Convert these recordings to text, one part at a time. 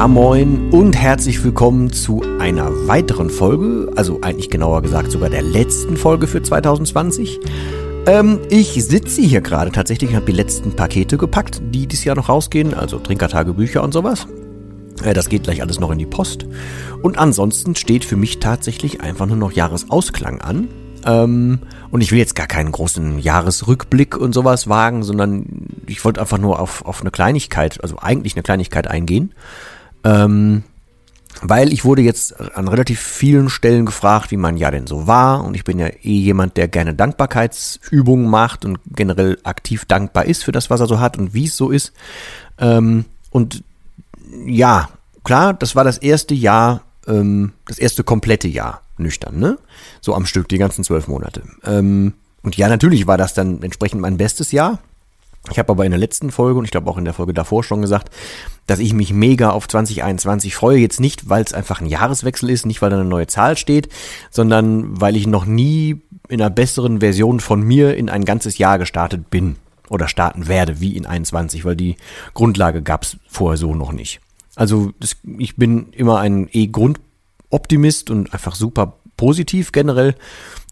Ja moin und herzlich willkommen zu einer weiteren Folge, also eigentlich genauer gesagt sogar der letzten Folge für 2020. Ähm, ich sitze hier gerade tatsächlich und habe die letzten Pakete gepackt, die dieses Jahr noch rausgehen, also Trinkertagebücher und sowas. Äh, das geht gleich alles noch in die Post. Und ansonsten steht für mich tatsächlich einfach nur noch Jahresausklang an. Ähm, und ich will jetzt gar keinen großen Jahresrückblick und sowas wagen, sondern ich wollte einfach nur auf, auf eine Kleinigkeit, also eigentlich eine Kleinigkeit eingehen. Ähm, weil ich wurde jetzt an relativ vielen Stellen gefragt, wie mein Jahr denn so war. Und ich bin ja eh jemand, der gerne Dankbarkeitsübungen macht und generell aktiv dankbar ist für das, was er so hat und wie es so ist. Ähm, und ja, klar, das war das erste Jahr, ähm, das erste komplette Jahr nüchtern, ne? So am Stück, die ganzen zwölf Monate. Ähm, und ja, natürlich war das dann entsprechend mein bestes Jahr. Ich habe aber in der letzten Folge und ich glaube auch in der Folge davor schon gesagt, dass ich mich mega auf 2021 freue. Jetzt nicht, weil es einfach ein Jahreswechsel ist, nicht weil da eine neue Zahl steht, sondern weil ich noch nie in einer besseren Version von mir in ein ganzes Jahr gestartet bin oder starten werde, wie in 21, weil die Grundlage gab es vorher so noch nicht. Also das, ich bin immer ein E-Grundoptimist und einfach super positiv generell.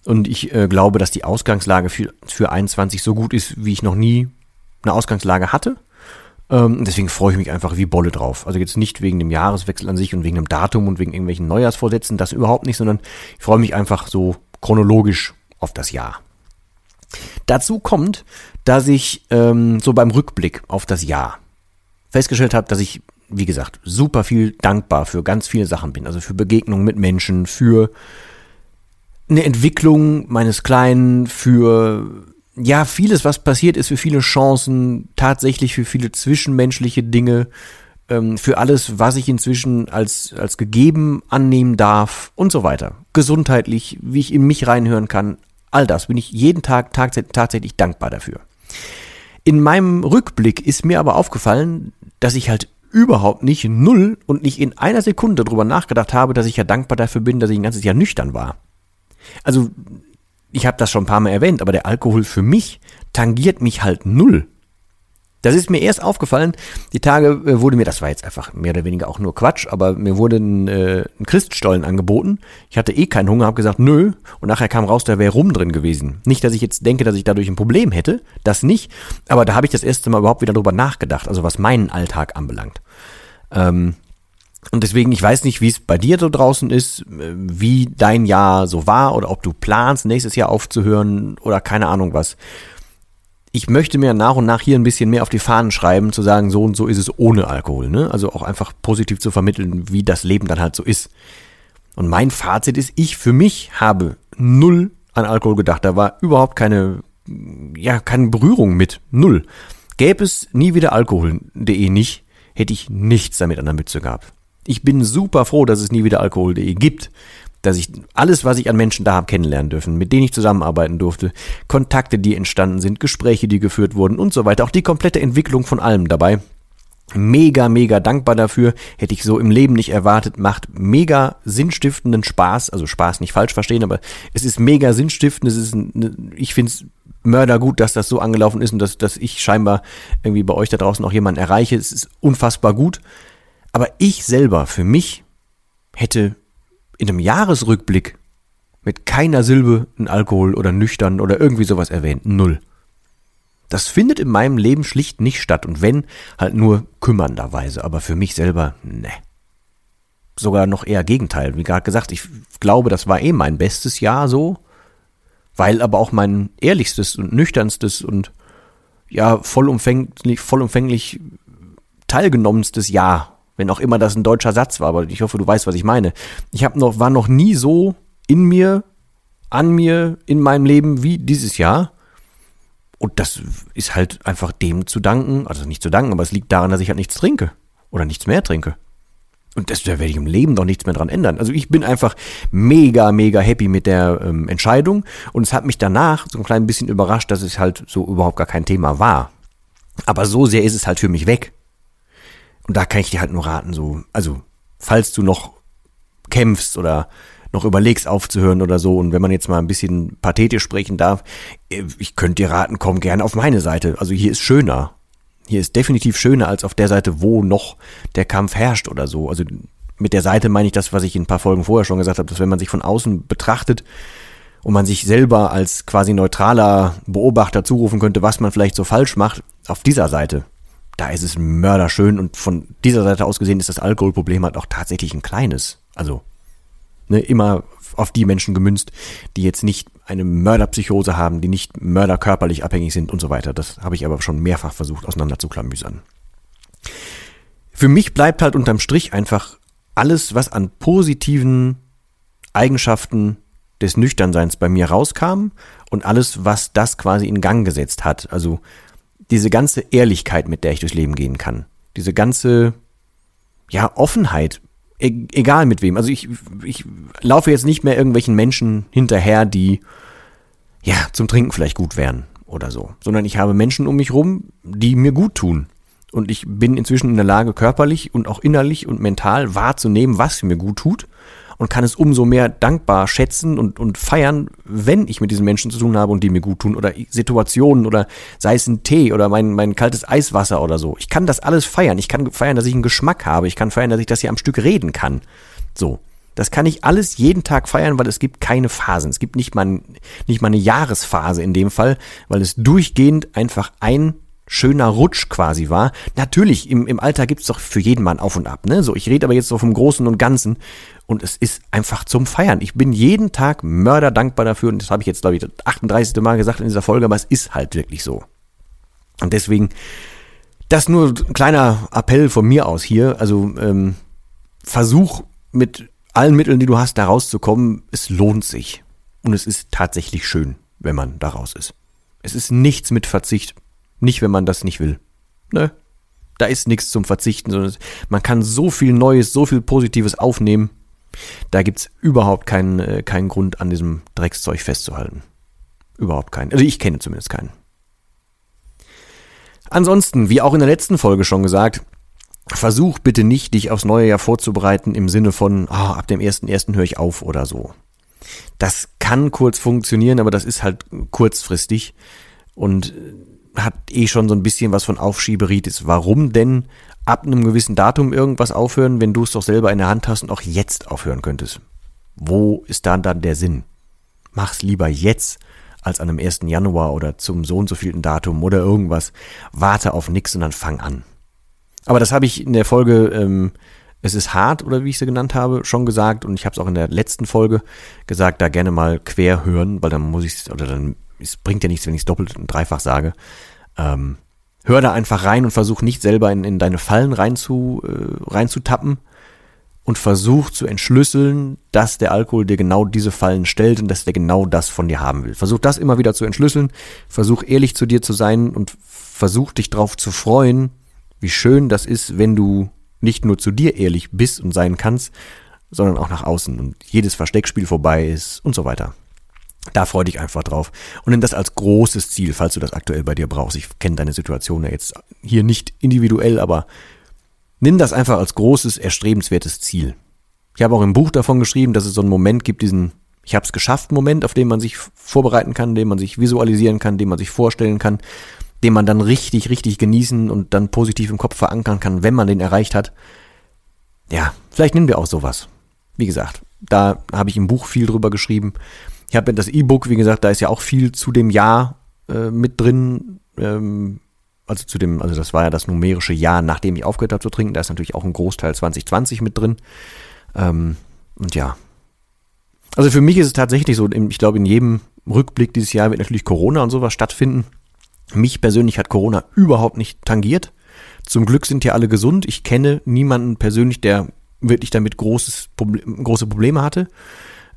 Und ich äh, glaube, dass die Ausgangslage für, für 21 so gut ist, wie ich noch nie eine Ausgangslage hatte. Ähm, deswegen freue ich mich einfach wie Bolle drauf. Also jetzt nicht wegen dem Jahreswechsel an sich und wegen dem Datum und wegen irgendwelchen Neujahrsvorsätzen, das überhaupt nicht, sondern ich freue mich einfach so chronologisch auf das Jahr. Dazu kommt, dass ich ähm, so beim Rückblick auf das Jahr festgestellt habe, dass ich, wie gesagt, super viel dankbar für ganz viele Sachen bin. Also für Begegnungen mit Menschen, für eine Entwicklung meines Kleinen, für ja, vieles, was passiert ist, für viele Chancen, tatsächlich für viele zwischenmenschliche Dinge, ähm, für alles, was ich inzwischen als, als gegeben annehmen darf und so weiter. Gesundheitlich, wie ich in mich reinhören kann, all das bin ich jeden Tag tatsächlich dankbar dafür. In meinem Rückblick ist mir aber aufgefallen, dass ich halt überhaupt nicht null und nicht in einer Sekunde darüber nachgedacht habe, dass ich ja dankbar dafür bin, dass ich ein ganzes Jahr nüchtern war. Also ich habe das schon ein paar Mal erwähnt, aber der Alkohol für mich tangiert mich halt null. Das ist mir erst aufgefallen, die Tage äh, wurde mir, das war jetzt einfach mehr oder weniger auch nur Quatsch, aber mir wurde ein, äh, ein Christstollen angeboten. Ich hatte eh keinen Hunger, habe gesagt, nö. Und nachher kam raus, da wäre Rum drin gewesen. Nicht, dass ich jetzt denke, dass ich dadurch ein Problem hätte, das nicht. Aber da habe ich das erste Mal überhaupt wieder drüber nachgedacht, also was meinen Alltag anbelangt. Ähm, und deswegen, ich weiß nicht, wie es bei dir so draußen ist, äh, wie dein Jahr so war oder ob du planst, nächstes Jahr aufzuhören oder keine Ahnung was. Ich möchte mir nach und nach hier ein bisschen mehr auf die Fahnen schreiben, zu sagen, so und so ist es ohne Alkohol. Ne? Also auch einfach positiv zu vermitteln, wie das Leben dann halt so ist. Und mein Fazit ist, ich für mich habe null an Alkohol gedacht. Da war überhaupt keine, ja, keine Berührung mit. Null. Gäbe es nie wieder Alkohol.de nicht, hätte ich nichts damit an der Mütze gehabt. Ich bin super froh, dass es nie wieder Alkohol.de gibt. Dass ich alles, was ich an Menschen da habe, kennenlernen dürfen, mit denen ich zusammenarbeiten durfte, Kontakte, die entstanden sind, Gespräche, die geführt wurden und so weiter. Auch die komplette Entwicklung von allem dabei. Mega, mega dankbar dafür. Hätte ich so im Leben nicht erwartet. Macht mega sinnstiftenden Spaß. Also Spaß nicht falsch verstehen, aber es ist mega sinnstiftend. Es ist, ich finde es mördergut, dass das so angelaufen ist und dass, dass ich scheinbar irgendwie bei euch da draußen auch jemanden erreiche. Es ist unfassbar gut. Aber ich selber, für mich, hätte in einem Jahresrückblick mit keiner Silbe ein Alkohol oder nüchtern oder irgendwie sowas erwähnt. Null. Das findet in meinem Leben schlicht nicht statt und wenn, halt nur kümmernderweise, aber für mich selber, ne. Sogar noch eher Gegenteil. Wie gerade gesagt, ich glaube, das war eh mein bestes Jahr so. weil aber auch mein ehrlichstes und nüchternstes und ja vollumfänglich, vollumfänglich teilgenommenstes Ja, wenn auch immer das ein deutscher Satz war, aber ich hoffe, du weißt, was ich meine. Ich habe noch war noch nie so in mir, an mir, in meinem Leben wie dieses Jahr. Und das ist halt einfach dem zu danken, also nicht zu danken, aber es liegt daran, dass ich halt nichts trinke oder nichts mehr trinke. Und das, da werde ich im Leben doch nichts mehr dran ändern. Also ich bin einfach mega, mega happy mit der ähm, Entscheidung. Und es hat mich danach so ein klein bisschen überrascht, dass es halt so überhaupt gar kein Thema war. Aber so sehr ist es halt für mich weg. Und da kann ich dir halt nur raten, so, also, falls du noch kämpfst oder noch überlegst aufzuhören oder so und wenn man jetzt mal ein bisschen pathetisch sprechen darf, äh, ich könnte dir raten, komm gerne auf meine Seite. Also hier ist schöner. Hier ist definitiv schöner als auf der Seite, wo noch der Kampf herrscht oder so. Also mit der Seite meine ich das, was ich in ein paar Folgen vorher schon gesagt habe, dass wenn man sich von außen betrachtet und man sich selber als quasi neutraler Beobachter zurufen könnte, was man vielleicht so falsch macht, auf dieser Seite, da ist es mörderschön und von dieser Seite aus gesehen ist das Alkoholproblem halt auch tatsächlich ein kleines. Also ne, immer auf die Menschen gemünzt, die jetzt nicht eine Mörderpsychose haben, die nicht mörderkörperlich abhängig sind und so weiter. Das habe ich aber schon mehrfach versucht auseinanderzuklamüsern. Für mich bleibt halt unterm Strich einfach alles, was an positiven Eigenschaften des Nüchternseins bei mir rauskam und alles, was das quasi in Gang gesetzt hat. Also diese ganze Ehrlichkeit, mit der ich durchs Leben gehen kann. Diese ganze, ja, Offenheit, e egal mit wem. Also ich, ich laufe jetzt nicht mehr irgendwelchen Menschen hinterher, die ja zum Trinken vielleicht gut wären oder so, sondern ich habe Menschen um mich rum, die mir gut tun. Und ich bin inzwischen in der Lage, körperlich und auch innerlich und mental wahrzunehmen, was mir gut tut und kann es umso mehr dankbar schätzen und, und feiern, wenn ich mit diesen Menschen zu tun habe und die mir gut tun oder Situationen oder sei es ein Tee oder mein, mein kaltes Eiswasser oder so. Ich kann das alles feiern. Ich kann feiern, dass ich einen Geschmack habe. Ich kann feiern, dass ich das hier am Stück reden kann. So. Das kann ich alles jeden Tag feiern, weil es gibt keine Phasen. Es gibt nicht mal, nicht mal eine Jahresphase in dem Fall, weil es durchgehend einfach ein schöner Rutsch quasi war. Natürlich, im, im Alter gibt's doch für jeden Mann auf und ab. Ne? So, ich rede aber jetzt so vom Großen und Ganzen. Und es ist einfach zum Feiern. Ich bin jeden Tag mörder dankbar dafür. Und das habe ich jetzt, glaube ich, das 38. Mal gesagt in dieser Folge, aber es ist halt wirklich so. Und deswegen, das nur ein kleiner Appell von mir aus hier. Also ähm, versuch mit allen Mitteln, die du hast, da rauszukommen. Es lohnt sich. Und es ist tatsächlich schön, wenn man da raus ist. Es ist nichts mit Verzicht. Nicht, wenn man das nicht will. Ne? Da ist nichts zum Verzichten, sondern man kann so viel Neues, so viel Positives aufnehmen. Da gibt's überhaupt keinen, äh, keinen Grund, an diesem Dreckszeug festzuhalten. Überhaupt keinen. Also ich kenne zumindest keinen. Ansonsten, wie auch in der letzten Folge schon gesagt, versuch bitte nicht, dich aufs neue Jahr vorzubereiten im Sinne von, oh, ab dem 1.1. höre ich auf oder so. Das kann kurz funktionieren, aber das ist halt kurzfristig. Und hat eh schon so ein bisschen was von Aufschieberitis. Warum denn ab einem gewissen Datum irgendwas aufhören, wenn du es doch selber in der Hand hast und auch jetzt aufhören könntest? Wo ist dann dann der Sinn? Mach's lieber jetzt als an einem 1. Januar oder zum so und so vielen Datum oder irgendwas. Warte auf nix und dann fang an. Aber das habe ich in der Folge ähm, Es ist hart oder wie ich sie genannt habe, schon gesagt und ich habe es auch in der letzten Folge gesagt, da gerne mal quer hören, weil dann muss ich oder dann es bringt ja nichts, wenn ich es doppelt und dreifach sage. Ähm, hör da einfach rein und versuch nicht selber in, in deine Fallen rein äh, reinzutappen und versuch zu entschlüsseln, dass der Alkohol dir genau diese Fallen stellt und dass der genau das von dir haben will. Versuch das immer wieder zu entschlüsseln, versuch ehrlich zu dir zu sein und versuch dich darauf zu freuen, wie schön das ist, wenn du nicht nur zu dir ehrlich bist und sein kannst, sondern auch nach außen und jedes Versteckspiel vorbei ist und so weiter. Da freu dich einfach drauf. Und nimm das als großes Ziel, falls du das aktuell bei dir brauchst. Ich kenne deine Situation ja jetzt hier nicht individuell, aber nimm das einfach als großes, erstrebenswertes Ziel. Ich habe auch im Buch davon geschrieben, dass es so einen Moment gibt, diesen Ich hab's geschafft Moment, auf den man sich vorbereiten kann, den man sich visualisieren kann, den man sich vorstellen kann, den man dann richtig, richtig genießen und dann positiv im Kopf verankern kann, wenn man den erreicht hat. Ja, vielleicht nehmen wir auch sowas. Wie gesagt, da habe ich im Buch viel drüber geschrieben. Ich habe das E-Book, wie gesagt, da ist ja auch viel zu dem Jahr äh, mit drin. Ähm, also zu dem, also das war ja das numerische Jahr, nachdem ich aufgehört habe zu trinken. Da ist natürlich auch ein Großteil 2020 mit drin. Ähm, und ja. Also für mich ist es tatsächlich so, ich glaube, in jedem Rückblick dieses Jahr wird natürlich Corona und sowas stattfinden. Mich persönlich hat Corona überhaupt nicht tangiert. Zum Glück sind ja alle gesund. Ich kenne niemanden persönlich, der wirklich damit großes Problem, große Probleme hatte.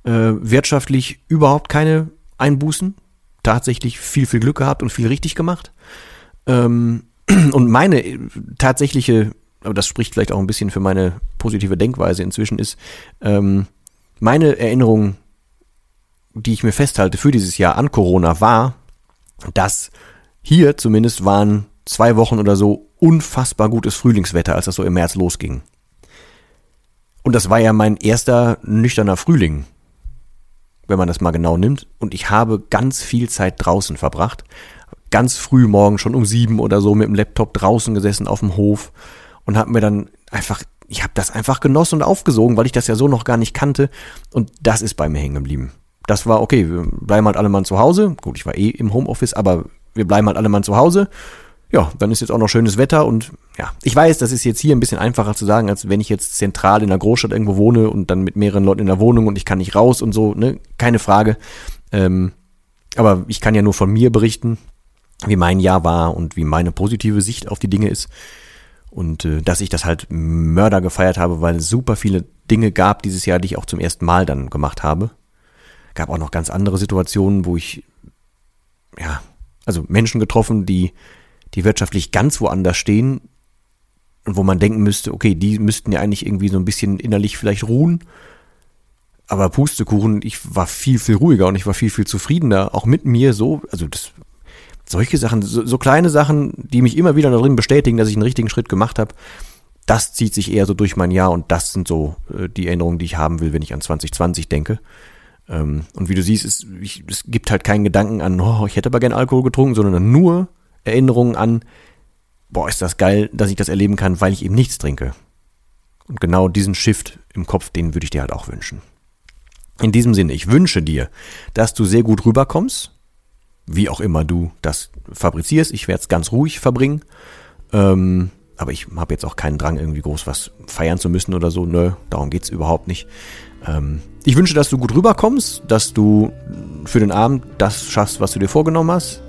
Äh, wirtschaftlich überhaupt keine Einbußen. Tatsächlich viel, viel Glück gehabt und viel richtig gemacht. Ähm, und meine äh, tatsächliche, aber das spricht vielleicht auch ein bisschen für meine positive Denkweise inzwischen, ist ähm, meine Erinnerung, die ich mir festhalte für dieses Jahr an Corona, war, dass hier zumindest waren zwei Wochen oder so unfassbar gutes Frühlingswetter, als das so im März losging. Und das war ja mein erster nüchterner Frühling, wenn man das mal genau nimmt. Und ich habe ganz viel Zeit draußen verbracht. Ganz früh morgen, schon um sieben oder so, mit dem Laptop draußen gesessen auf dem Hof und habe mir dann einfach, ich habe das einfach genossen und aufgesogen, weil ich das ja so noch gar nicht kannte. Und das ist bei mir hängen geblieben. Das war okay, wir bleiben halt alle mal zu Hause. Gut, ich war eh im Homeoffice, aber wir bleiben halt alle mal zu Hause ja, dann ist jetzt auch noch schönes Wetter und ja, ich weiß, das ist jetzt hier ein bisschen einfacher zu sagen, als wenn ich jetzt zentral in einer Großstadt irgendwo wohne und dann mit mehreren Leuten in der Wohnung und ich kann nicht raus und so, ne, keine Frage. Ähm, aber ich kann ja nur von mir berichten, wie mein Jahr war und wie meine positive Sicht auf die Dinge ist. Und äh, dass ich das halt Mörder gefeiert habe, weil es super viele Dinge gab dieses Jahr, die ich auch zum ersten Mal dann gemacht habe. Gab auch noch ganz andere Situationen, wo ich, ja, also Menschen getroffen, die die wirtschaftlich ganz woanders stehen und wo man denken müsste, okay, die müssten ja eigentlich irgendwie so ein bisschen innerlich vielleicht ruhen. Aber Pustekuchen, ich war viel, viel ruhiger und ich war viel, viel zufriedener, auch mit mir so. Also das, solche Sachen, so, so kleine Sachen, die mich immer wieder darin bestätigen, dass ich einen richtigen Schritt gemacht habe, das zieht sich eher so durch mein Jahr und das sind so äh, die Erinnerungen, die ich haben will, wenn ich an 2020 denke. Ähm, und wie du siehst, es, ich, es gibt halt keinen Gedanken an, oh, ich hätte aber gern Alkohol getrunken, sondern nur Erinnerungen an, boah, ist das geil, dass ich das erleben kann, weil ich eben nichts trinke. Und genau diesen Shift im Kopf, den würde ich dir halt auch wünschen. In diesem Sinne, ich wünsche dir, dass du sehr gut rüberkommst, wie auch immer du das fabrizierst. Ich werde es ganz ruhig verbringen. Ähm, aber ich habe jetzt auch keinen Drang, irgendwie groß was feiern zu müssen oder so. Nö, darum geht es überhaupt nicht. Ähm, ich wünsche, dass du gut rüberkommst, dass du für den Abend das schaffst, was du dir vorgenommen hast.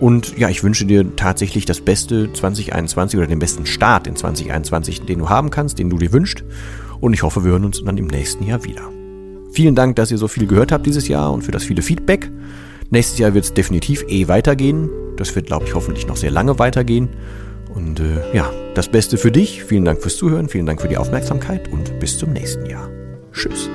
Und ja, ich wünsche dir tatsächlich das beste 2021 oder den besten Start in 2021, den du haben kannst, den du dir wünschst. Und ich hoffe, wir hören uns dann im nächsten Jahr wieder. Vielen Dank, dass ihr so viel gehört habt dieses Jahr und für das viele Feedback. Nächstes Jahr wird es definitiv eh weitergehen. Das wird, glaube ich, hoffentlich noch sehr lange weitergehen. Und äh, ja, das Beste für dich. Vielen Dank fürs Zuhören, vielen Dank für die Aufmerksamkeit und bis zum nächsten Jahr. Tschüss.